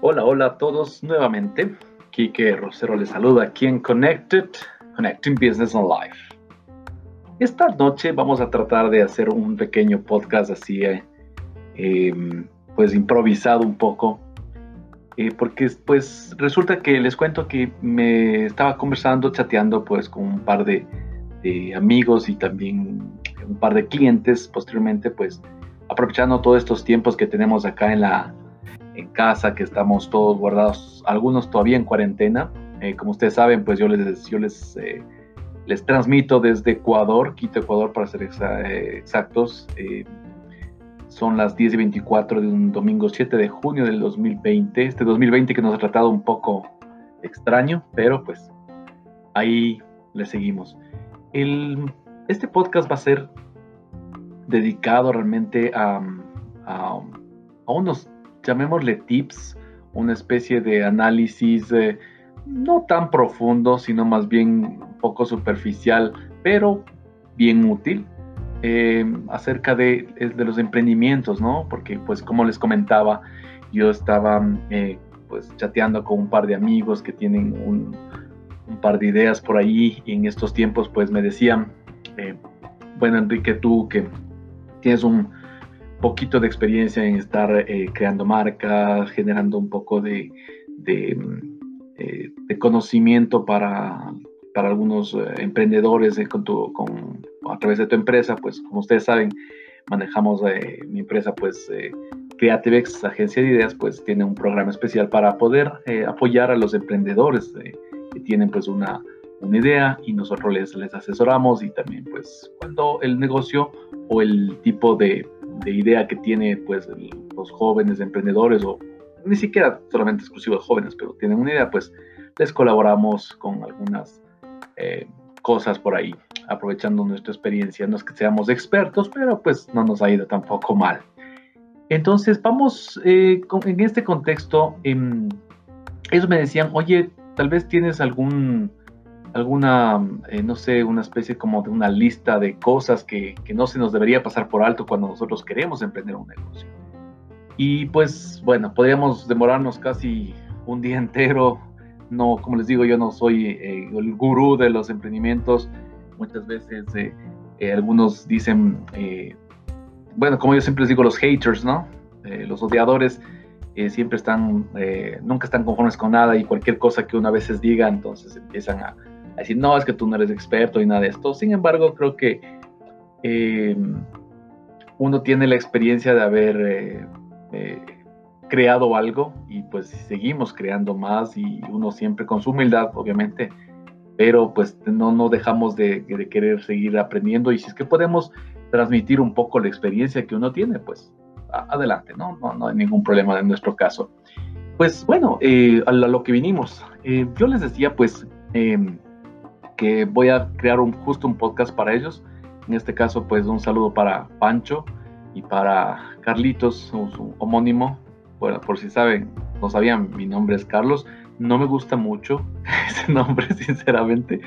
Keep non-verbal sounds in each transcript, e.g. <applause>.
Hola, hola a todos nuevamente. Kike Rosero les saluda aquí en Connected, Connecting Business and Life. Esta noche vamos a tratar de hacer un pequeño podcast así, eh, em, pues improvisado un poco, eh, porque pues resulta que les cuento que me estaba conversando, chateando pues con un par de, de amigos y también un par de clientes posteriormente, pues aprovechando todos estos tiempos que tenemos acá en la en casa, que estamos todos guardados, algunos todavía en cuarentena. Eh, como ustedes saben, pues yo les, yo les, eh, les transmito desde Ecuador, Quito, Ecuador, para ser eh, exactos. son las 10 y 24 de un domingo 7 de junio del 2020. Este 2020 que nos ha tratado un poco extraño, pero pues ahí le seguimos. El, este podcast va a ser dedicado realmente a, a, a unos llamémosle tips, una especie de análisis eh, no tan profundo, sino más bien un poco superficial, pero bien útil, eh, acerca de, de, los emprendimientos, ¿no? Porque pues como les comentaba, yo estaba eh, pues chateando con un par de amigos que tienen un, un, par de ideas por ahí y en estos tiempos pues me decían, bueno Enrique, tú que tienes un, poquito de experiencia en estar eh, creando marcas, generando un poco de, de, eh, conocimiento para, para algunos eh, emprendedores con con, a través de tu empresa, pues como ustedes saben, manejamos mi empresa, pues CreativeX, agencia de ideas, pues tiene un programa especial para poder apoyar a los emprendedores que tienen pues una, una idea y nosotros les, les asesoramos y también pues cuando el negocio o el tipo de de idea que tiene pues los jóvenes emprendedores o ni siquiera solamente exclusivos jóvenes, pero tienen una idea, pues les colaboramos con algunas eh, cosas por ahí, aprovechando nuestra experiencia. No es que seamos expertos, pero pues no nos ha ido tampoco mal. Entonces vamos eh, en este contexto, em, ellos me decían, oye, tal vez tienes algún alguna, eh, no sé, una especie como de una lista de cosas que, que, no se nos debería pasar por alto cuando nosotros queremos emprender un negocio. Y pues bueno, podríamos demorarnos casi un día entero. No, como les digo, yo no soy eh, el gurú de los emprendimientos. Muchas veces eh, algunos dicen, bueno, como yo siempre les digo, los haters, ¿no? los odiadores siempre están, nunca están conformes con nada y cualquier cosa que una veces diga, entonces empiezan a, decir, no, es que tú no eres experto y nada de esto. Sin embargo, creo que em, uno tiene la experiencia de haber eh, eh, creado algo y pues seguimos creando más y uno siempre con su humildad, obviamente, pero pues no, no dejamos de, querer seguir aprendiendo y si es que podemos transmitir un poco la experiencia que uno tiene, pues adelante, ¿no? No, no hay ningún problema en nuestro caso. Pues bueno, eh, a lo que vinimos. yo les decía, pues, em, que voy a crear un, justo un podcast para ellos. En este caso, pues un saludo para Pancho y para Carlitos, su, homónimo. Bueno, por si saben, no sabían, mi nombre es Carlos. No me gusta mucho <laughs> ese nombre, <laughs> sinceramente.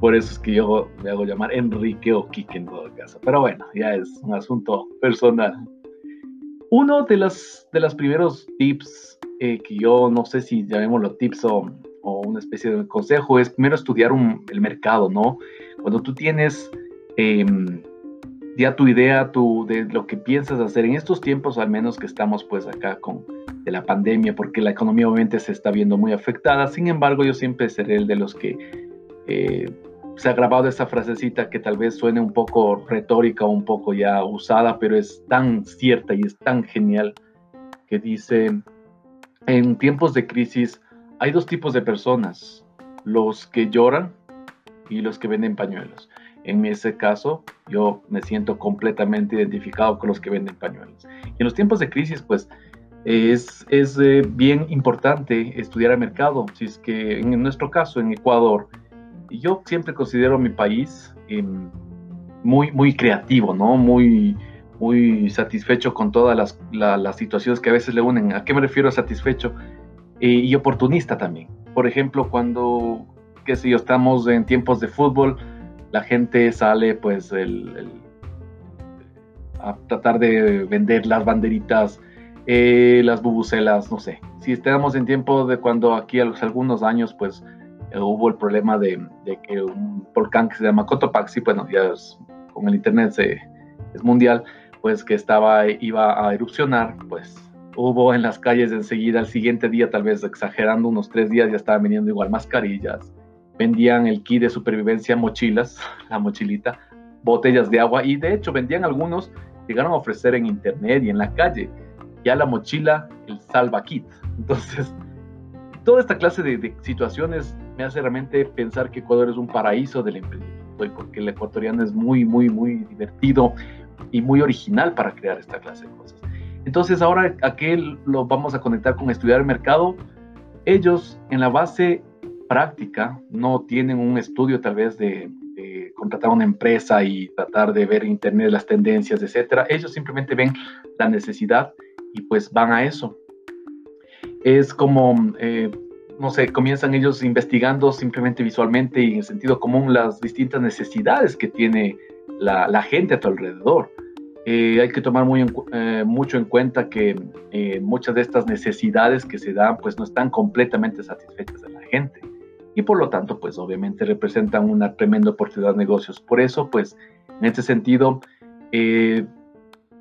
Por eso es que yo me hago llamar Enrique o Kike en todo caso. Pero bueno, ya es un asunto personal. Uno de los de los primeros tips eh, que yo no sé si llamémoslo tips o o una especie de consejo es primero estudiar el mercado, ¿no? Cuando tú tienes em, ya tu idea tu, de lo que piensas hacer en estos tiempos, al menos que estamos pues acá con de la pandemia, porque la economía obviamente se está viendo muy afectada, sin embargo yo siempre seré el de los que eh, se ha grabado esa frasecita que tal vez suene un poco retórica, un poco ya usada, pero es tan cierta y es tan genial que dice, en tiempos de crisis hay dos tipos de personas, los que lloran y los que venden pañuelos. En ese caso, yo me siento completamente identificado con los que venden pañuelos. Y en los tiempos de crisis, pues, es, es eh, bien importante estudiar el mercado. Si es que en nuestro caso, en Ecuador, yo siempre considero mi país em, muy, muy creativo, ¿no? Muy, muy satisfecho con todas las, las situaciones que a veces le unen. ¿A qué me refiero a satisfecho? Y oportunista también. Por ejemplo, cuando, qué sé yo, estamos en tiempos de fútbol, la gente sale pues el, a tratar de vender las banderitas, eh, las bubucelas, no sé, si estamos en tiempo de cuando aquí a los algunos años, pues eh, hubo el problema de, que un volcán que se llama Cotopaxi, bueno, ya con el internet se, es mundial, pues que estaba, iba a erupcionar, pues hubo en las calles enseguida, al siguiente día, tal vez exagerando, unos tres días ya estaban vendiendo igual mascarillas, vendían el kit de supervivencia, mochilas, <laughs> la mochilita, botellas de agua y de hecho vendían algunos, llegaron a ofrecer en internet y en la calle ya la mochila, el salva kit. Entonces, toda esta clase de, situaciones me hace realmente pensar que Ecuador es un paraíso del emprendimiento porque el ecuatoriano es muy, muy, muy divertido y muy original para crear esta clase de cosas. Entonces, ahora, ¿a qué lo vamos a conectar con estudiar el mercado? Ellos, en la base práctica, no tienen un estudio tal vez de, contratar una empresa y tratar de ver internet las tendencias, etcétera. Ellos simplemente ven la necesidad y pues van a eso. Es como, eh, no sé, comienzan ellos investigando simplemente visualmente y en sentido común las distintas necesidades que tiene la, la gente a tu alrededor. Eh, hay que tomar muy eh, mucho en cuenta que muchas de estas necesidades que se dan pues no están completamente satisfechas de la gente y por lo tanto, pues obviamente representan una tremenda oportunidad de negocios. Por eso, pues en este sentido, eh,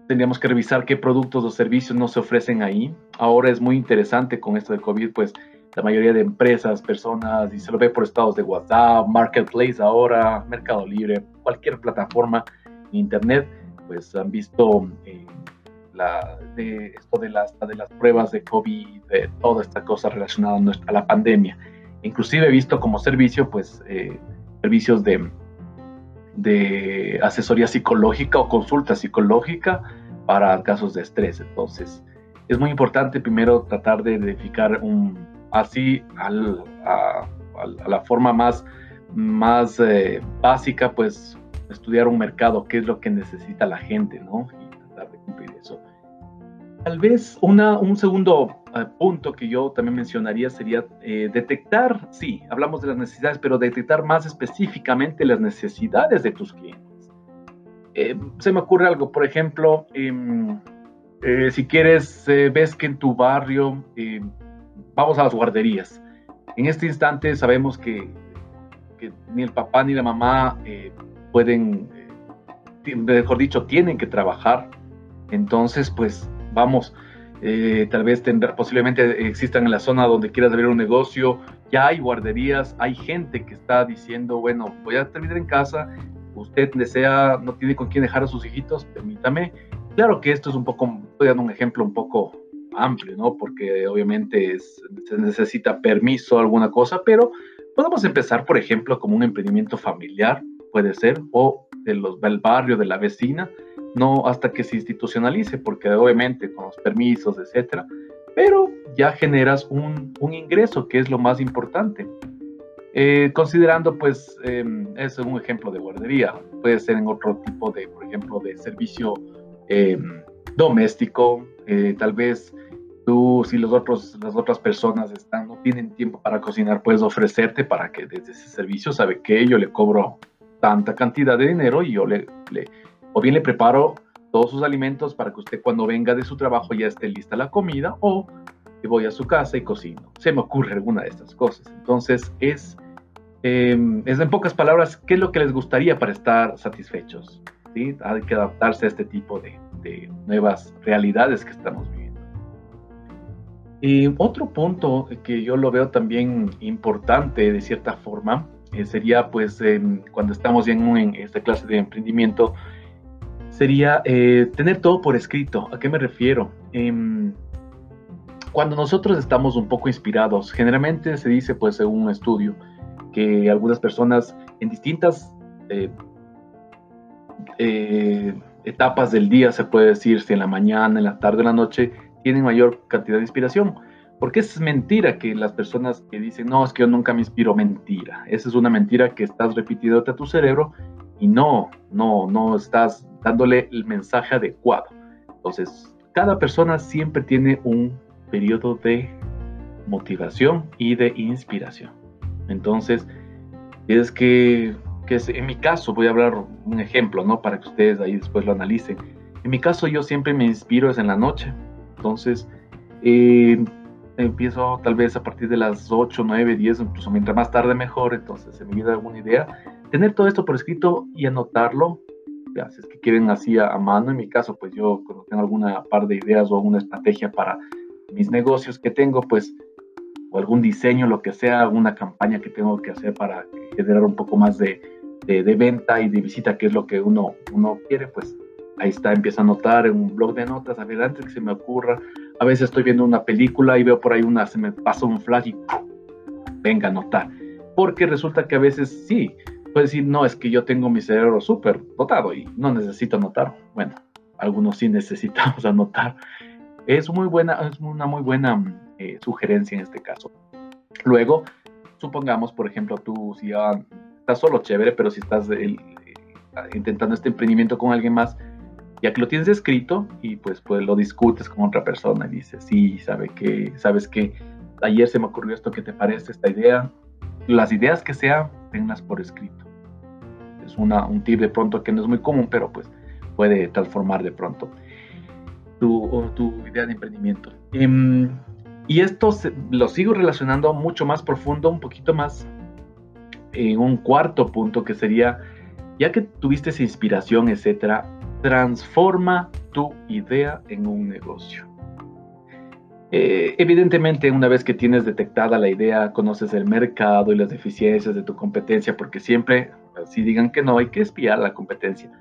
tendríamos que revisar qué productos o servicios no se ofrecen ahí. Ahora es muy interesante con esto de COVID, pues la mayoría de empresas, personas, y se lo ve por estados de WhatsApp, Marketplace ahora, Mercado Libre, cualquier plataforma en Internet, pues han visto eh, la, de esto de las, de las pruebas de COVID, de toda esta cosa relacionada a, a la pandemia. Inclusive he visto como servicio, pues, eh, servicios de, de asesoría psicológica o consulta psicológica para casos de estrés. Entonces, es muy importante primero tratar de identificar un, así al, a, la forma más, más eh, básica, pues estudiar un mercado, qué es lo que necesita la gente, ¿no? Y tratar de cumplir eso. Tal vez una, un segundo eh, punto que yo también mencionaría sería eh, detectar, sí, hablamos de las necesidades, pero detectar más específicamente las necesidades de tus clientes. Eh, se me ocurre algo, por ejemplo, em, si quieres, ves que en tu barrio, vamos a las guarderías. En este instante sabemos que, que ni el papá ni la mamá pueden, mejor dicho, tienen que trabajar. Entonces, pues vamos, eh, tal vez tendrá, posiblemente existan en la zona donde quieras abrir un negocio, ya hay guarderías, hay gente que está diciendo, bueno, voy a terminar en casa, usted desea, no tiene con quién dejar a sus hijitos, permítame. Claro que esto es un poco, estoy dando un ejemplo un poco amplio, ¿no? Porque obviamente se necesita permiso, alguna cosa, pero podemos empezar, por ejemplo, como un emprendimiento familiar, puede ser, o de los, del barrio, de la vecina, no hasta que se institucionalice, porque obviamente con los permisos, etcétera, pero ya generas un, un ingreso, que es lo más importante. Eh, considerando, pues, eh, es un ejemplo de guardería, puede ser en otro tipo de, por ejemplo, de servicio em, doméstico, eh, tal vez tú, si los otros, las otras personas están, no tienen tiempo para cocinar, puedes ofrecerte para que desde ese servicio, sabe que yo le cobro tanta cantidad de dinero y yo le, le o bien le preparo todos sus alimentos para que usted cuando venga de su trabajo ya esté lista la comida o voy a su casa y cocino. Se me ocurre alguna de estas cosas. Entonces es, em, es en pocas palabras, ¿qué es lo que les gustaría para estar satisfechos? ¿Sí? Hay que adaptarse a este tipo de, nuevas realidades que estamos viviendo. Y otro punto que yo lo veo también importante de cierta forma eh, sería pues cuando estamos en, esta clase de emprendimiento, sería eh, tener todo por escrito. ¿A qué me refiero? Em, cuando nosotros estamos un poco inspirados, generalmente se dice, pues, en un estudio, que algunas personas en distintas eh, etapas del día, se puede decir, si en la mañana, en la tarde, en la noche, tienen mayor cantidad de inspiración. Porque es mentira que las personas que dicen, no, es que yo nunca me inspiro, mentira. Esa es una mentira que estás repitiendo a tu cerebro y no, no, no estás dándole el mensaje adecuado. Entonces, cada persona siempre tiene un periodo de motivación y de inspiración. Entonces, es que, que en mi caso, voy a hablar un ejemplo, ¿no? Para que ustedes ahí después lo analicen. En mi caso, yo siempre me inspiro es en la noche. Entonces, eh, empiezo tal vez a partir de las 8, 9, 10, incluso mientras más tarde mejor, entonces se me viene alguna idea. Tener todo esto por escrito y anotarlo, ya, si es que quieren así a, mano, en mi caso, pues yo cuando tengo alguna par de ideas o alguna estrategia para mis negocios que tengo, pues, o algún diseño, lo que sea, alguna campaña que tengo que hacer para generar un poco más de, de, de venta y de visita, que es lo que uno, uno quiere, pues ahí está, empiezo a anotar en un blog de notas, a ver, antes que se me ocurra, a veces estoy viendo una película y veo por ahí una, se me pasa un flash y venga a anotar. Porque resulta que a veces sí, puedes decir, no, es que yo tengo mi cerebro súper dotado y no necesito anotar. Bueno, algunos sí <laughs> necesitamos anotar. Es, muy buena, es una muy buena eh, sugerencia en este caso. Luego, supongamos, por ejemplo, tú si ya estás solo chévere, pero si estás eh, intentando este emprendimiento con alguien más, ya que lo tienes escrito y pues, pues lo discutes con otra persona y dices, sí, sabe que, sabes que ayer se me ocurrió esto, ¿qué te parece esta idea? Las ideas que sean, tenlas por escrito. Es una, un tip de pronto que no es muy común, pero pues puede transformar de pronto tu, tu idea de emprendimiento. Em, y esto lo sigo relacionando mucho más profundo, un poquito más en un cuarto punto que sería, ya que tuviste esa inspiración, etcétera, transforma tu idea en un negocio. Eh, evidentemente, una vez que tienes detectada la idea, conoces el mercado y las deficiencias de tu competencia, porque siempre, si digan que no, hay que espiar la competencia.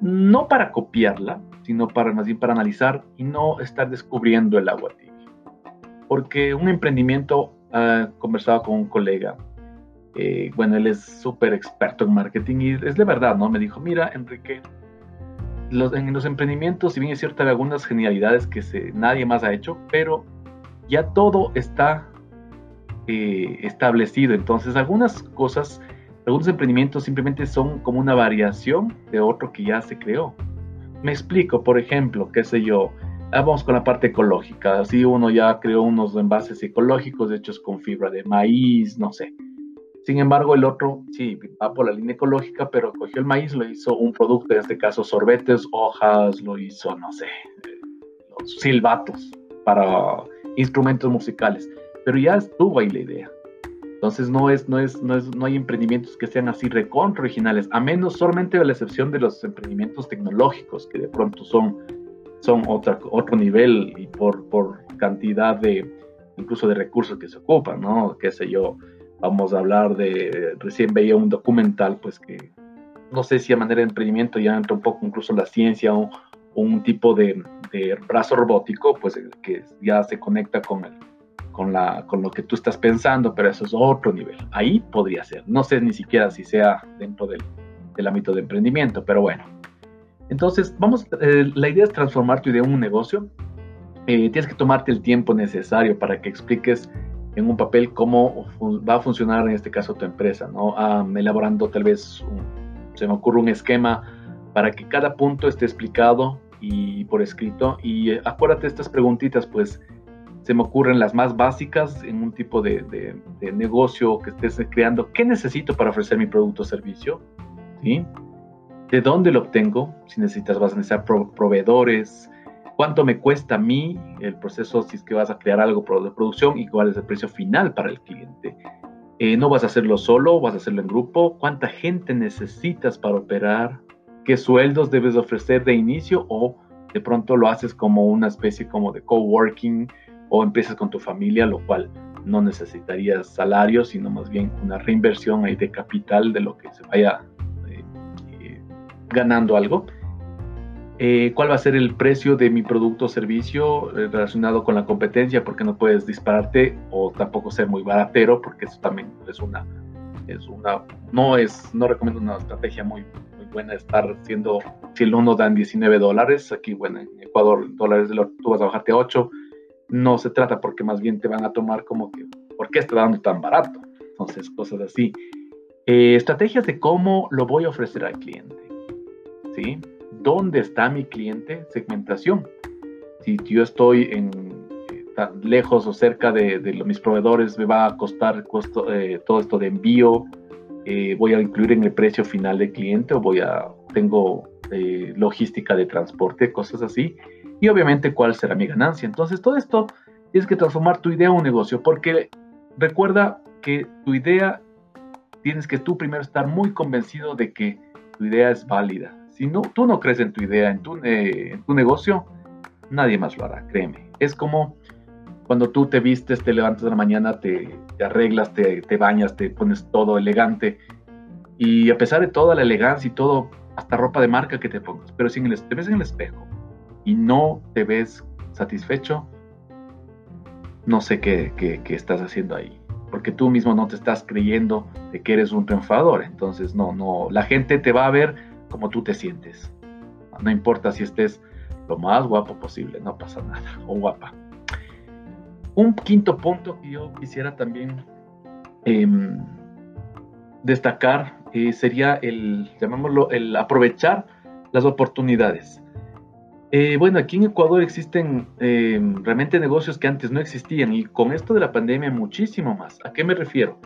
No para copiarla, sino para más bien para analizar y no estar descubriendo el agua tibia. Porque un emprendimiento, uh, conversaba con un colega, eh, bueno, él es súper experto en marketing y es de verdad, ¿no? Me dijo, mira, Enrique, en los emprendimientos, si bien es cierto, hay algunas genialidades que se, nadie más ha hecho, pero ya todo está eh, establecido. Entonces, algunas cosas, algunos emprendimientos simplemente son como una variación de otro que ya se creó. Me explico, por ejemplo, qué sé yo, vamos con la parte ecológica. Si uno ya creó unos envases ecológicos hechos con fibra de maíz, no sé sin embargo, el otro sí va por la línea ecológica, pero cogió el maíz, lo hizo un producto, en este caso sorbetes, hojas, lo hizo, no sé, los silbatos para instrumentos musicales. Pero ya estuvo ahí la idea. Entonces no es, no es, no es, no hay emprendimientos que sean así recontra originales, a menos solamente a la excepción de los emprendimientos tecnológicos, que de pronto son, son otra, otro nivel y por, por cantidad de, incluso de recursos que se ocupan, ¿no? Qué sé yo, vamos a hablar de, recién veía un documental, pues que no sé si a manera de emprendimiento ya entra un poco incluso la ciencia o, un tipo de, brazo robótico, pues que ya se conecta con, el, con, la, con lo que tú estás pensando, pero eso es otro nivel. Ahí podría ser. No sé ni siquiera si sea dentro del, del ámbito de emprendimiento, pero bueno. Entonces, vamos, eh, la idea es transformar tu idea en un negocio. Eh, tienes que tomarte el tiempo necesario para que expliques en un papel cómo va a funcionar en este caso tu empresa, ¿no? elaborando tal vez, se me ocurre un esquema para que cada punto esté explicado y por escrito. Y eh, acuérdate estas preguntitas, pues se me ocurren las más básicas en un tipo de, de, negocio que estés creando. ¿Qué necesito para ofrecer mi producto o servicio? ¿Sí? ¿De dónde lo obtengo? Si necesitas, vas a necesitar proveedores, cuánto me cuesta a mí el proceso si es que vas a crear algo de producción y cuál es el precio final para el cliente. Eh, no vas a hacerlo solo, vas a hacerlo en grupo. ¿Cuánta gente necesitas para operar? ¿Qué sueldos debes ofrecer de inicio o de pronto lo haces como una especie como de coworking o empiezas con tu familia, lo cual no necesitarías salario, sino más bien una reinversión ahí de capital de lo que se vaya eh, eh, ganando algo. Eh, cuál va a ser el precio de mi producto o servicio eh, relacionado con la competencia, porque no puedes dispararte o tampoco ser muy baratero, porque eso también es una, es una, no es, no recomiendo una estrategia muy, muy buena estar siendo, si el uno dan 19 dólares, aquí, bueno, en Ecuador, dólares, tú vas a bajarte a 8, no se trata porque más bien te van a tomar como que, ¿por qué está dando tan barato? Entonces, cosas así. Eh, estrategias de cómo lo voy a ofrecer al cliente, ¿sí? ¿Dónde está mi cliente? Segmentación. Si yo estoy en, eh, tan lejos o cerca de, mis proveedores, me va a costar eh, todo esto de envío. Eh, voy a incluir en el precio final del cliente o voy a tengo logística de transporte, cosas así. Y obviamente cuál será mi ganancia. Entonces todo esto tienes que transformar tu idea en un negocio, porque recuerda que tu idea, tienes que tú primero estar muy convencido de que tu idea es válida. Si no, tú no crees en tu idea, en tu, en tu negocio, nadie más lo hará, créeme. Es como cuando tú te vistes, te levantas de la mañana, te, arreglas, te, te, bañas, te pones todo elegante. Y a pesar de toda la elegancia y todo, hasta ropa de marca que te pongas, pero si te ves en el espejo y no te ves satisfecho, no sé qué, qué, estás haciendo ahí. Porque tú mismo no te estás creyendo de que eres un triunfador. Entonces, no, no, la gente te va a ver como tú te sientes. No importa si estés lo más guapo posible, no pasa nada, o guapa. Un quinto punto que yo quisiera también em, destacar eh, sería el, llamémoslo, el aprovechar las oportunidades. Eh, bueno, aquí en Ecuador existen em, realmente negocios que antes no existían y con esto de la pandemia muchísimo más. ¿A qué me refiero?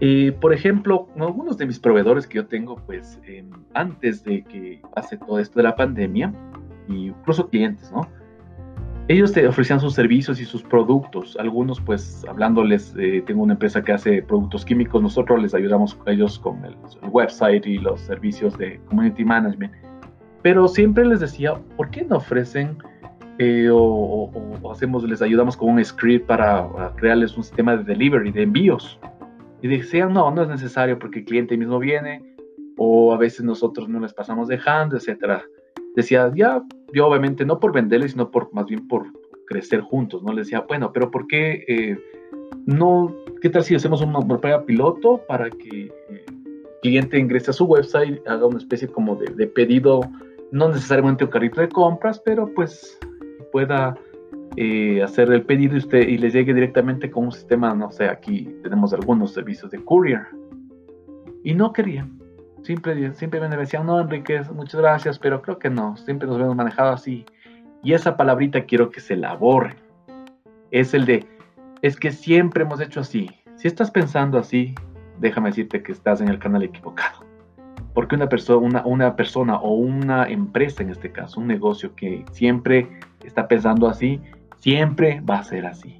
Eh, por ejemplo, algunos de mis proveedores que yo tengo, pues em, antes de que pase todo esto de la pandemia, incluso clientes, ¿no? Ellos te ofrecían sus servicios y sus productos. Algunos, pues, hablándoles, eh, tengo una empresa que hace productos químicos, nosotros les ayudamos a ellos con el website y los servicios de community management pero siempre les decía, ¿por qué no ofrecen eh, o, hacemos, les ayudamos con un script para, crearles un sistema de delivery, de envíos? Y decían, no, no es necesario porque el cliente mismo viene o a veces nosotros no les pasamos dejando, etcétera. Decía, ya, yo obviamente no por venderles, sino por más bien por crecer juntos, ¿no? Les decía, bueno, pero ¿por qué eh, no, qué tal si hacemos una prueba piloto para que el cliente ingrese a su website, haga una especie como de, de pedido no necesariamente un carrito de compras, pero pues pueda eh, hacer el pedido y, usted, y le llegue directamente con un sistema, no sé, aquí tenemos algunos servicios de courier. Y no querían. Siempre, siempre me decían, no, Enrique, muchas gracias, pero creo que no. Siempre nos hemos manejado así. Y esa palabrita quiero que se la borre. Es el de, es que siempre hemos hecho así. Si estás pensando así, déjame decirte que estás en el canal equivocado. Porque una persona, una, persona o una empresa, en este caso, un negocio que siempre está pensando así, siempre va a ser así.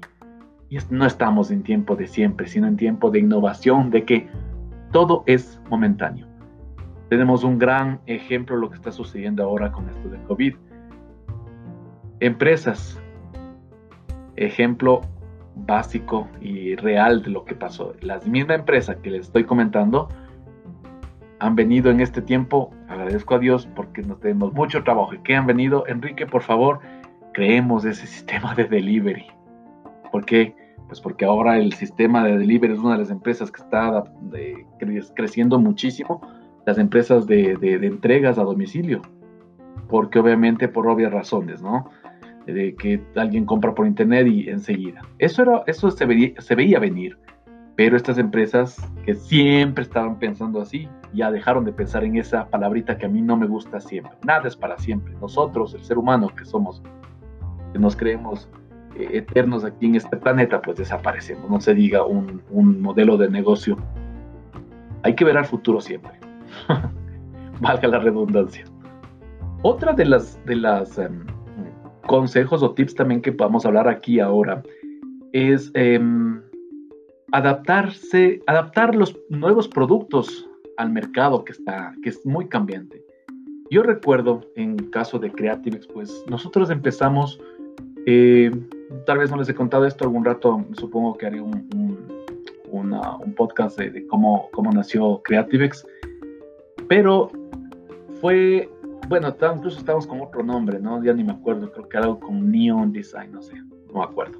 Y no estamos en tiempo de siempre, sino en tiempo de innovación, de que todo es momentáneo. Tenemos un gran ejemplo de lo que está sucediendo ahora con esto del COVID. Empresas, ejemplo básico y real de lo que pasó. La misma empresa que les estoy comentando han venido en este tiempo. Agradezco a Dios porque nos tenemos mucho trabajo y que han venido. Enrique, por favor, creemos ese sistema de delivery. ¿Por qué? Pues porque ahora el sistema de delivery es una de las empresas que está creciendo muchísimo, las empresas de, entregas a domicilio. Porque obviamente por obvias razones, ¿no? De que alguien compra por internet y enseguida. Eso, era, eso se, se veía venir. Pero estas empresas que siempre estaban pensando así, ya dejaron de pensar en esa palabrita que a mí no me gusta siempre. Nada es para siempre. Nosotros, el ser humano que somos, que nos creemos eh, eternos aquí en este planeta, pues desaparecemos. No se diga un, modelo de negocio. Hay que ver al futuro siempre. <laughs> Valga la redundancia. Otra de las, de las em, consejos o tips también que podamos hablar aquí ahora es em, adaptarse, adaptar los nuevos productos al mercado que está, que es muy cambiante. Yo recuerdo en caso de Creativex, pues nosotros empezamos, eh, tal vez no les he contado esto algún rato, supongo que haré un, un, podcast de, cómo, cómo nació Creativex, pero fue, bueno, incluso estábamos con otro nombre, ¿no? Ya ni me acuerdo, creo que algo con Neon Design, no sé, no me acuerdo.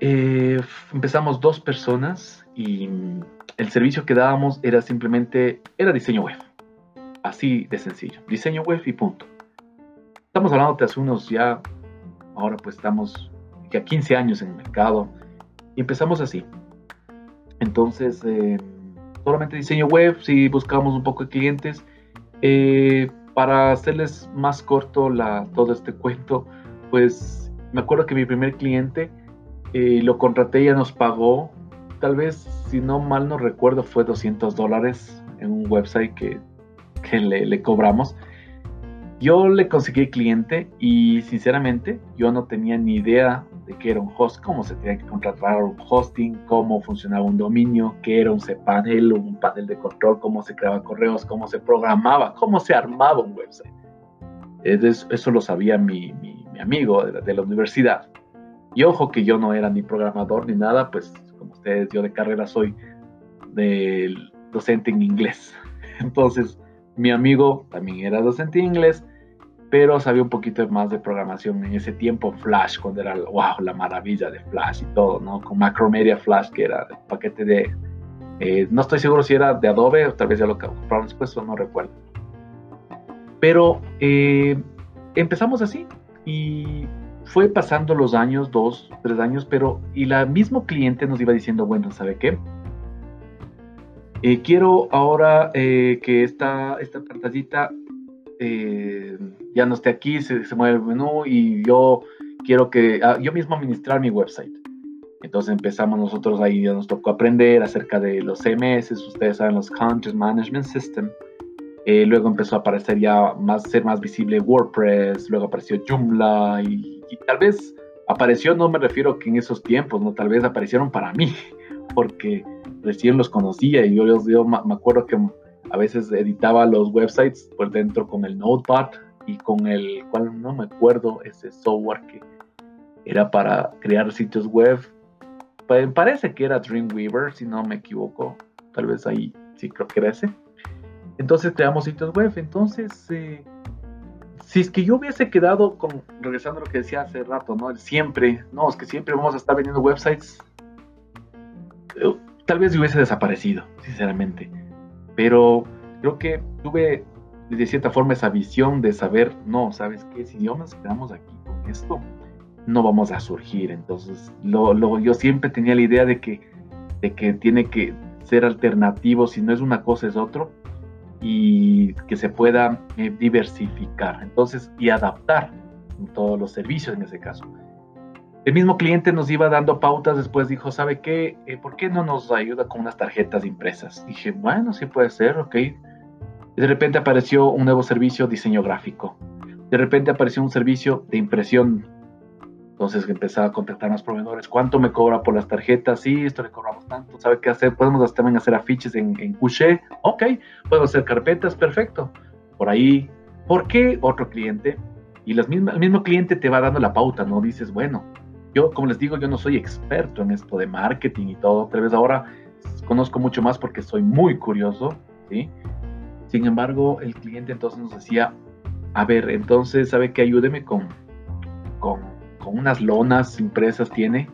Eh, empezamos dos personas y el servicio que dábamos era simplemente, era diseño web. Así de sencillo. Diseño web y punto. Estamos hablando de hace unos ya, ahora pues estamos ya 15 años en el mercado y empezamos así. Entonces, eh, solamente diseño web, si buscamos un poco de clientes. Eh, para hacerles más corto todo este cuento, pues me acuerdo que mi primer cliente y lo contraté, ya nos pagó, tal vez, si no mal no recuerdo, fue 200 dólares en un website que, le, cobramos. Yo le conseguí cliente y sinceramente yo no tenía ni idea de qué era un host, cómo se tenía que contratar un hosting, cómo funcionaba un dominio, qué era un cPanel, un panel de control, cómo se creaban correos, cómo se programaba, cómo se armaba un website. Eso, lo sabía mi, amigo de la, universidad. Y ojo que yo no era ni programador ni nada, pues como ustedes, yo de carrera soy del docente en inglés. <laughs> Entonces, mi amigo también era docente en inglés, pero sabía un poquito más de programación en ese tiempo Flash, cuando era, la maravilla de Flash y todo, ¿no? Con Macromedia Flash, que era el paquete de, eh, no estoy seguro si era de Adobe o tal vez ya lo compraron después, no recuerdo. Pero eh, empezamos así y fue pasando los años, dos, tres años, pero y la mismo cliente nos iba diciendo, bueno, ¿sabe qué? Eh, quiero ahora eh, que esta, esta pantallita eh, ya no esté aquí, se, se, mueve el menú y yo quiero que ah, yo mismo administrar mi website. Entonces empezamos nosotros ahí, ya nos tocó aprender acerca de los CMS, ustedes saben, los Content Management System. luego empezó a aparecer ya más, ser más visible WordPress, luego apareció Joomla y, y tal vez apareció, no me refiero que en esos tiempos, no, tal vez aparecieron para mí, porque recién los conocía y yo, yo me acuerdo que a veces editaba los websites por dentro con el Notepad y con el cual no me acuerdo ese software que era para crear sitios web. Parece que era Dreamweaver, si no me equivoco. Tal vez ahí sí creo que era ese. Entonces creamos sitios web. Entonces, eh, si es que yo hubiese quedado con, regresando a lo que decía hace rato, ¿no? Siempre, no, es que siempre vamos a estar vendiendo websites tal vez hubiese desaparecido, sinceramente. Pero creo que tuve de cierta forma esa visión de saber, no, ¿sabes qué? Si yo nos quedamos aquí con esto, no vamos a surgir. Entonces, lo, yo siempre tenía la idea de que, de que tiene que ser alternativo, si no es una cosa es otro, y que se pueda eh, diversificar, entonces, y adaptar todos los servicios en ese caso. El mismo cliente nos iba dando pautas, después dijo, ¿sabe qué? Eh, ¿Por qué no nos ayuda con unas tarjetas impresas? Dije, bueno, sí puede ser, ok. de repente apareció un nuevo servicio diseño gráfico. De repente apareció un servicio de impresión. Entonces empezaba a contactar a los proveedores. ¿Cuánto me cobra por las tarjetas? Sí, esto le cobramos tanto. ¿Sabe qué hacer? Podemos también hacer afiches en, en Couché. Ok. Podemos hacer carpetas. Perfecto. Por ahí. ¿Por qué otro cliente? Y el mismo cliente te va dando la pauta, ¿no? Dices, bueno, yo, como les digo, yo no soy experto en esto de marketing y todo. Tal vez ahora conozco mucho más porque soy muy curioso, ¿sí? Sin embargo, el cliente entonces nos decía, a ver, entonces, ¿sabe qué? Ayúdeme con, con, unas lonas impresas, ¿tiene?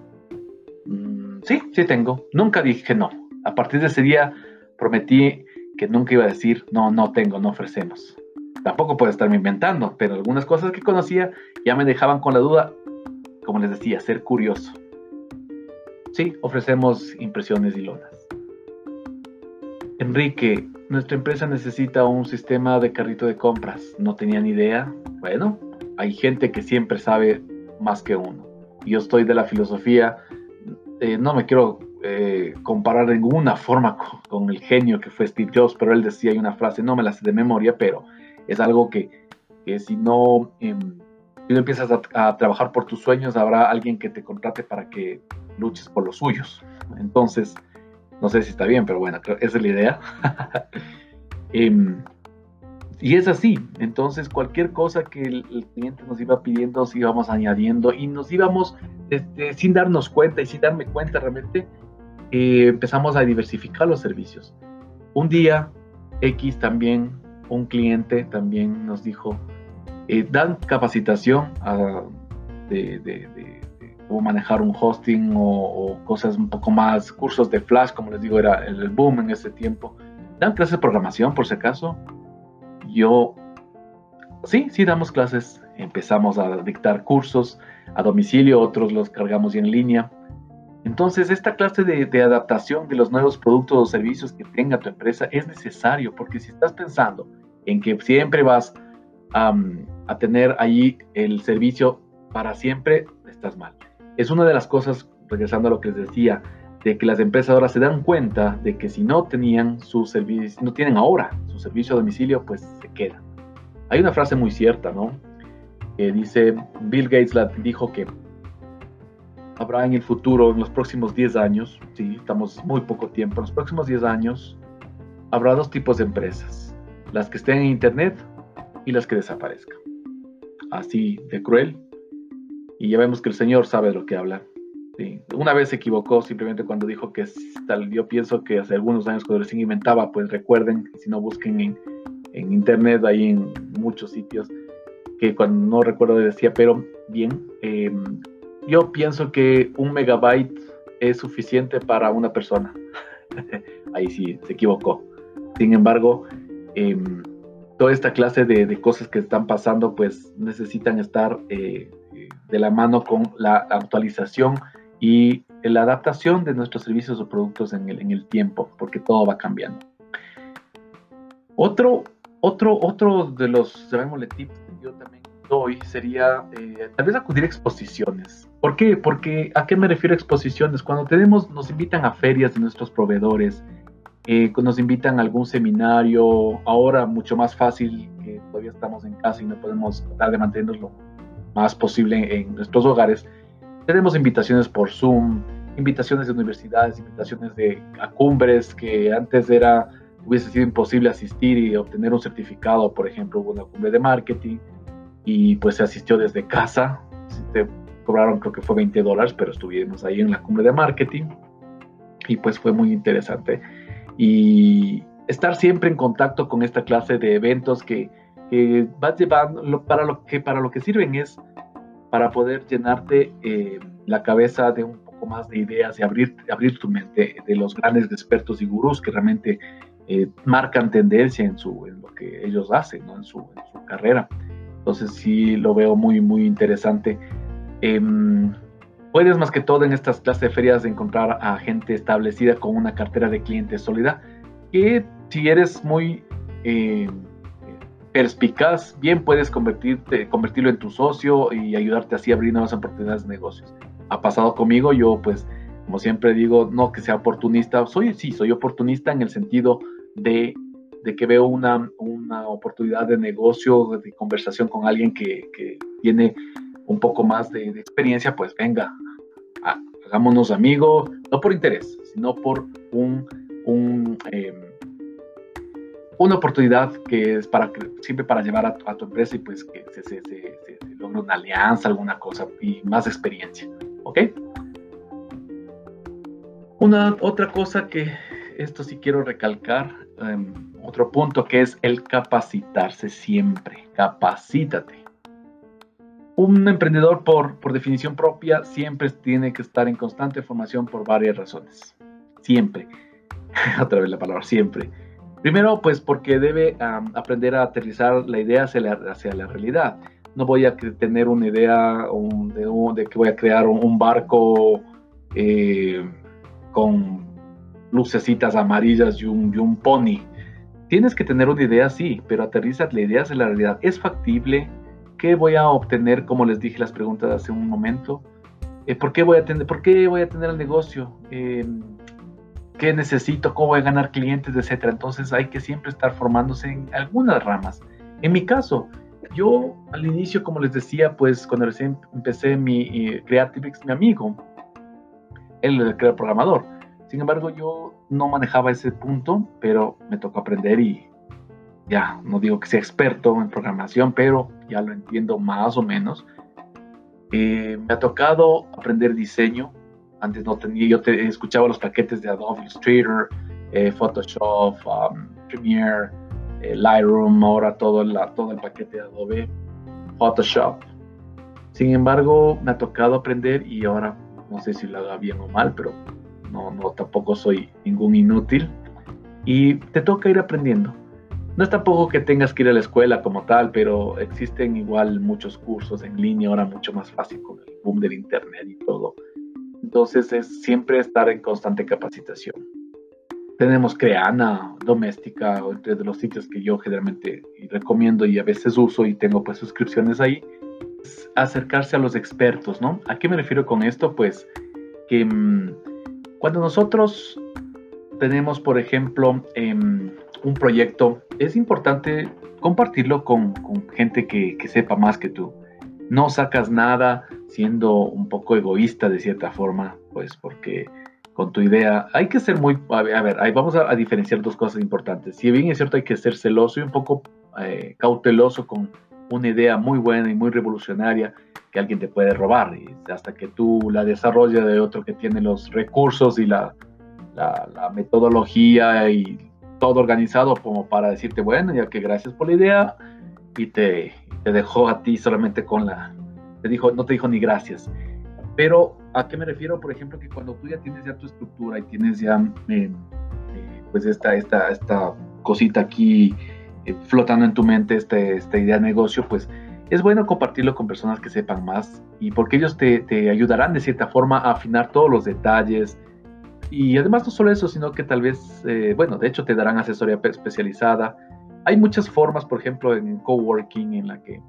Mm, sí, sí tengo. Nunca dije no. A partir de ese día prometí que nunca iba a decir, no, no tengo, no ofrecemos. Tampoco puedo estarme inventando, pero algunas cosas que conocía ya me dejaban con la duda como les decía, ser curioso. Sí, ofrecemos impresiones y lonas. Enrique, nuestra empresa necesita un sistema de carrito de compras. No tenía ni idea. Bueno, hay gente que siempre sabe más que uno. Yo estoy de la filosofía, eh, no me quiero eh, comparar de ninguna forma <laughs> con, el genio que fue Steve Jobs, pero él decía, hay una frase, no me la sé de memoria, pero es algo que, que si no... Em, tú empiezas a, trabajar por tus sueños, habrá alguien que te contrate para que luches por los suyos. Entonces, no sé si está bien, pero bueno, esa es la idea. <laughs> Em, y es así. Entonces, cualquier cosa que el, cliente nos iba pidiendo, nos íbamos añadiendo y nos íbamos, este, sin darnos cuenta y sin darme cuenta realmente, eh, empezamos a diversificar los servicios. Un día, X también, un cliente también nos dijo, eh, dan capacitación de, cómo manejar un hosting o, cosas un poco más, cursos de Flash, como les digo, era el, boom en ese tiempo. Dan clases de programación, por si acaso. Yo, sí, sí damos clases. Empezamos a dictar cursos a domicilio, otros los cargamos en línea. Entonces, esta clase de, de, adaptación de los nuevos productos o servicios que tenga tu empresa es necesario, porque si estás pensando en que siempre vas a tener allí el servicio para siempre, estás mal. Es una de las cosas, regresando a lo que les decía, de que las empresas ahora se dan cuenta de que si no tenían su servicio, no tienen ahora su servicio a domicilio, pues se quedan. hay una frase muy cierta, ¿no? Que dice, Bill Gates la dijo que habrá en el futuro, en los próximos 10 años, sí, estamos muy poco tiempo, en los próximos 10 años habrá dos tipos de empresas, las que estén en Internet y las que desaparezcan. Así de cruel. Y ya vemos que el Señor sabe de lo que habla. Una vez se equivocó simplemente cuando dijo que tal, yo pienso que hace algunos años cuando recién inventaba, pues recuerden, si no busquen en, en internet, ahí en muchos sitios, que cuando no recuerdo decía, pero bien, em, yo pienso que un megabyte es suficiente para una persona. <laughs> ahí sí, se equivocó. Sin embargo, em, toda esta clase de, cosas que están pasando, pues necesitan estar eh, de la mano con la actualización y la adaptación de nuestros servicios o productos en el, tiempo, porque todo va cambiando. Otro, otro, otro de los, tips que yo también doy sería eh, tal vez acudir a exposiciones. ¿Por qué? Porque ¿a qué me refiero a exposiciones? Cuando tenemos, nos invitan a ferias de nuestros proveedores, eh, nos invitan a algún seminario, ahora mucho más fácil, que todavía estamos en casa y no podemos tratar de mantenernos lo más posible en nuestros hogares, tenemos invitaciones por Zoom, invitaciones de universidades, invitaciones de a cumbres que antes era hubiese sido imposible asistir y obtener un certificado, por ejemplo, hubo una cumbre de marketing y pues se asistió desde casa, te cobraron creo que fue 20 dólares, pero estuvimos ahí en la cumbre de marketing y pues fue muy interesante. Y estar siempre en contacto con esta clase de eventos que, que vas llevando, para lo que, para lo que sirven es para poder llenarte eh, la cabeza de un poco más de ideas y abrir, abrir tu mente de los grandes expertos y gurús que realmente eh, marcan tendencia en, su, en lo que ellos hacen, ¿no? en, su, carrera. Entonces sí lo veo muy, muy interesante. Em, puedes más que todo en estas clases de ferias encontrar a gente establecida con una cartera de clientes sólida, que si eres muy... Eh, perspicaz, bien puedes convertirte, convertirlo en tu socio y ayudarte así a abrir nuevas oportunidades de negocios. Ha pasado conmigo, yo pues, como siempre digo, no que sea oportunista, soy, sí, soy oportunista en el sentido de, de que veo una, una, oportunidad de negocio, de conversación con alguien que, que tiene un poco más de, experiencia, pues venga, hagámonos amigos, no por interés, sino por un, em, una oportunidad que es para siempre para llevar a, tu empresa y pues que se, logre una alianza, alguna cosa y más experiencia. ¿Ok? Una otra cosa que esto sí quiero recalcar, em, otro punto que es el capacitarse siempre. Capacítate. Un emprendedor por, por definición propia siempre tiene que estar en constante formación por varias razones. Siempre. <laughs> Otra vez la palabra siempre Primero, pues porque debe aprender a aterrizar la idea hacia la, realidad. No voy a tener una idea de, que voy a crear un, barco eh, con lucecitas amarillas y un, un, pony. Tienes que tener una idea, sí, pero aterriza la idea hacia la realidad. ¿Es factible? ¿Qué voy a obtener? Como les dije las preguntas hace un momento. Eh, ¿por, qué voy a tener, ¿Por qué voy a tener el negocio? Eh, qué necesito, cómo voy a ganar clientes, etcétera. Entonces hay que siempre estar formándose en algunas ramas. En mi caso, yo al inicio, como les decía, pues cuando recién empecé mi eh, Creativix, mi amigo, él era programador. Sin embargo, yo no manejaba ese punto, pero me tocó aprender y ya, no digo que sea experto en programación, pero ya lo entiendo más o menos. Eh, me ha tocado aprender diseño, antes no tenía, yo te, escuchaba los paquetes de Adobe Illustrator, eh, Photoshop, um, Premiere, eh, Lightroom, ahora todo, la, todo el paquete de Adobe, Photoshop. Sin embargo, me ha tocado aprender y ahora no sé si lo haga bien o mal, pero no, no tampoco soy ningún inútil. Y te toca ir aprendiendo. No es tampoco que tengas que ir a la escuela como tal, pero existen igual muchos cursos en línea, ahora mucho más fácil con el boom del internet y todo. Entonces es siempre estar en constante capacitación. Tenemos Creana, Doméstica, entre los sitios que yo generalmente recomiendo y a veces uso y tengo pues suscripciones ahí. Acercarse a los expertos, ¿no? ¿A qué me refiero con esto? Pues que mm, cuando nosotros tenemos, por ejemplo, em, un proyecto, es importante compartirlo con, gente que, sepa más que tú. No sacas nada siendo un poco egoísta de cierta forma, pues porque con tu idea hay que ser muy, a ver, ahí vamos a, diferenciar dos cosas importantes. Si bien es cierto hay que ser celoso y un poco eh, cauteloso con una idea muy buena y muy revolucionaria que alguien te puede robar y hasta que tú la desarrolles de otro que tiene los recursos y la, la metodología y todo organizado como para decirte, bueno, ya que gracias por la idea, y te, dejó a ti solamente con la, te dijo, no te dijo ni gracias. Pero, ¿a qué me refiero? Por ejemplo, que cuando tú ya tienes ya tu estructura y tienes ya, eh, eh, pues, esta, esta, esta cosita aquí eh, flotando en tu mente, este, esta idea de negocio, pues, es bueno compartirlo con personas que sepan más y porque ellos te, te ayudarán de cierta forma a afinar todos los detalles, y además no solo eso, sino que tal vez, eh, bueno, de hecho te darán asesoría especializada. Hay muchas formas, por ejemplo, en coworking en la que,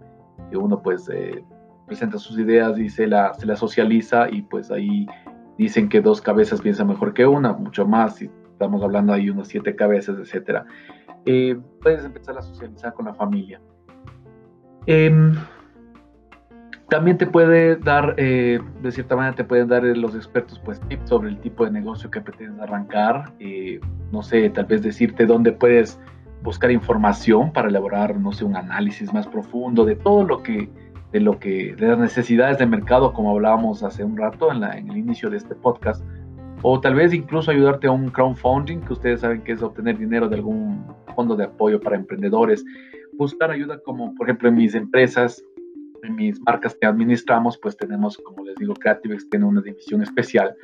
uno pues eh, presenta sus ideas y se la, se la socializa y pues ahí dicen que dos cabezas piensan mejor que una, mucho más, si estamos hablando ahí unas siete cabezas, etc. Eh, puedes empezar a socializar con la familia. También te puede dar, eh, de cierta manera, te pueden dar eh, los expertos pues tips sobre el tipo de negocio que pretendes arrancar. Eh, no sé, tal vez decirte dónde puedes buscar información para elaborar, no sé, un análisis más profundo de todo lo que, de lo que, de las necesidades de mercado, como hablábamos hace un rato en el inicio de este podcast. O tal vez incluso ayudarte a un crowdfunding, que ustedes saben que es obtener dinero de algún fondo de apoyo para emprendedores. Buscar ayuda como, por ejemplo, en mis empresas, mis marcas que administramos, pues tenemos, como les digo, CreativeX tiene una división especial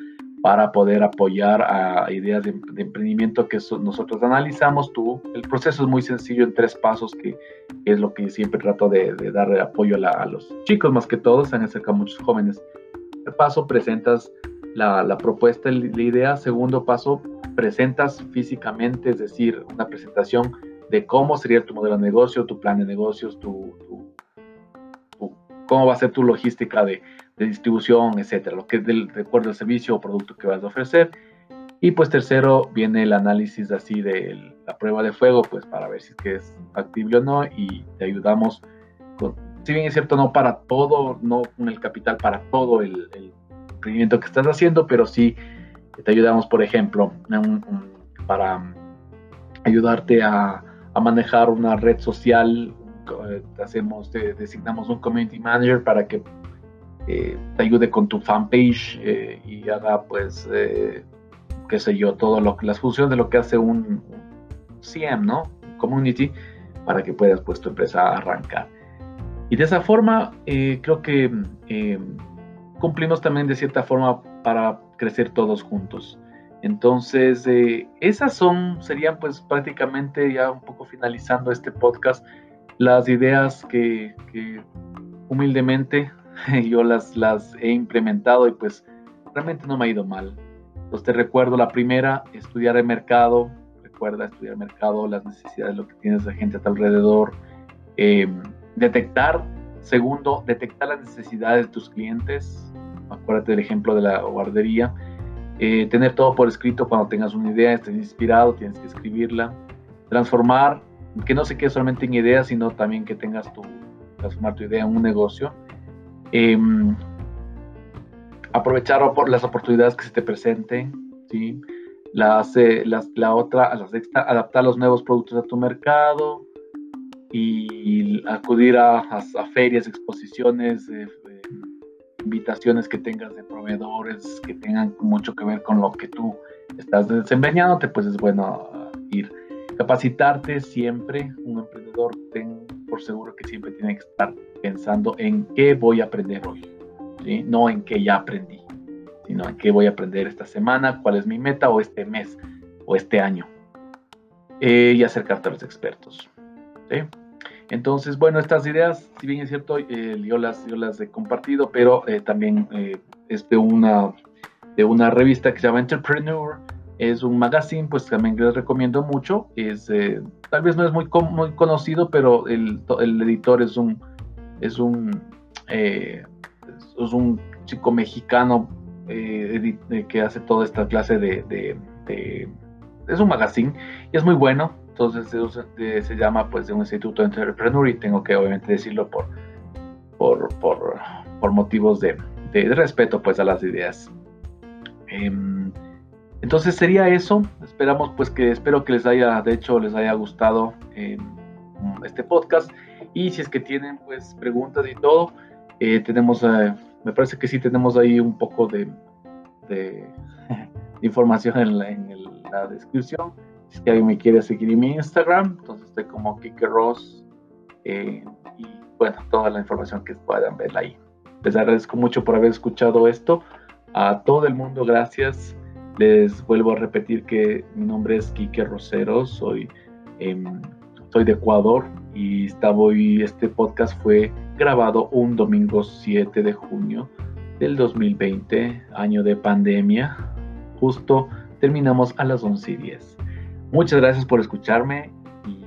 para poder apoyar a ideas de, emprendimiento que nosotros analizamos. Tú, el proceso es muy sencillo en tres pasos, que, es lo que siempre trato de, dar apoyo a, los chicos, más que todos, se han acercado muchos jóvenes. El paso, presentas la, la propuesta, la idea. Segundo paso, presentas físicamente, es decir, una presentación de cómo sería tu modelo de negocio, tu plan de negocios, tu cómo va a ser tu logística de, distribución, etcétera, lo que es del, de acuerdo al servicio o producto que vas a ofrecer. Y pues tercero viene el análisis así de la prueba de fuego, pues para ver si es que es factible o no y te ayudamos, con, si bien es cierto, no para todo, no con el capital para todo el, el emprendimiento que estás haciendo, pero sí te ayudamos, por ejemplo, para ayudarte a, manejar una red social eh, hacemos, designamos un community manager para que eh, te ayude con tu fanpage eh, y haga pues, qué sé yo, todo lo las funciones de lo que hace un, CM, ¿no? Community, para que puedas pues tu empresa arrancar. Y de esa forma creo que cumplimos también de cierta forma para crecer todos juntos. Entonces, esas son, serían pues prácticamente ya un poco finalizando este podcast, las ideas que, humildemente <laughs> yo las, las he implementado y pues realmente no me ha ido mal. Entonces te recuerdo la primera, estudiar el mercado, recuerda estudiar el mercado, las necesidades, lo que tienes de gente a tu alrededor, em, detectar, segundo, detectar las necesidades de tus clientes, acuérdate del ejemplo de la guardería, eh, tener todo por escrito cuando tengas una idea, estés inspirado, tienes que escribirla, transformar que no se quede solamente en ideas, sino también que tengas tu, transformar tu idea en un negocio. Em, aprovechar las oportunidades que se te presenten, ¿sí? Las, eh, las, la otra, la sexta, adaptar los nuevos productos a tu mercado y acudir a, a, ferias, exposiciones, eh, eh, invitaciones que tengas de proveedores que tengan mucho que ver con lo que tú estás desempeñándote, pues es bueno ah, ir. Capacitarte siempre, un emprendedor ten por seguro que siempre tiene que estar pensando en qué voy a aprender hoy, no en qué ya aprendí, sino en qué voy a aprender esta semana, cuál es mi meta o este mes o este año. Eh, y acercarte a los expertos. Entonces, bueno, estas ideas, si bien es cierto, eh, yo, las, yo las he compartido, pero eh, también es de una, de una revista que se llama Entrepreneur, es un magazine, pues también les recomiendo mucho. Es, eh, tal vez no es muy, muy conocido, pero el, el, editor es un, es un, eh, es un chico mexicano eh, que hace toda esta clase de, de, Es un magazine y es muy bueno. entonces se llama pues de un instituto entrepreneur y tengo que obviamente decirlo por, por, por, por motivos de, de, respeto pues a las ideas. Em, entonces sería eso. Esperamos pues que espero que les haya, de hecho, les haya gustado em, este podcast. Y si es que tienen pues preguntas y todo, eh, tenemos, eh, me parece que sí tenemos ahí un poco de, de <laughs> información en la, en la descripción. Si es que alguien me quiere seguir en mi Instagram, entonces estoy como Kike Ross. Eh, y bueno, toda la información que puedan ver ahí. Les agradezco mucho por haber escuchado esto. A todo el mundo, gracias. Les vuelvo a repetir que mi nombre es Quique Rosero, soy, em, soy de Ecuador y hoy, este podcast fue grabado un domingo 7 de junio del 2020, año de pandemia. Justo terminamos a las 11 y 10. Muchas gracias por escucharme y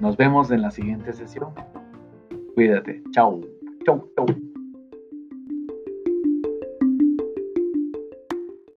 nos vemos en la siguiente sesión. Cuídate. Chao. Chao, chao.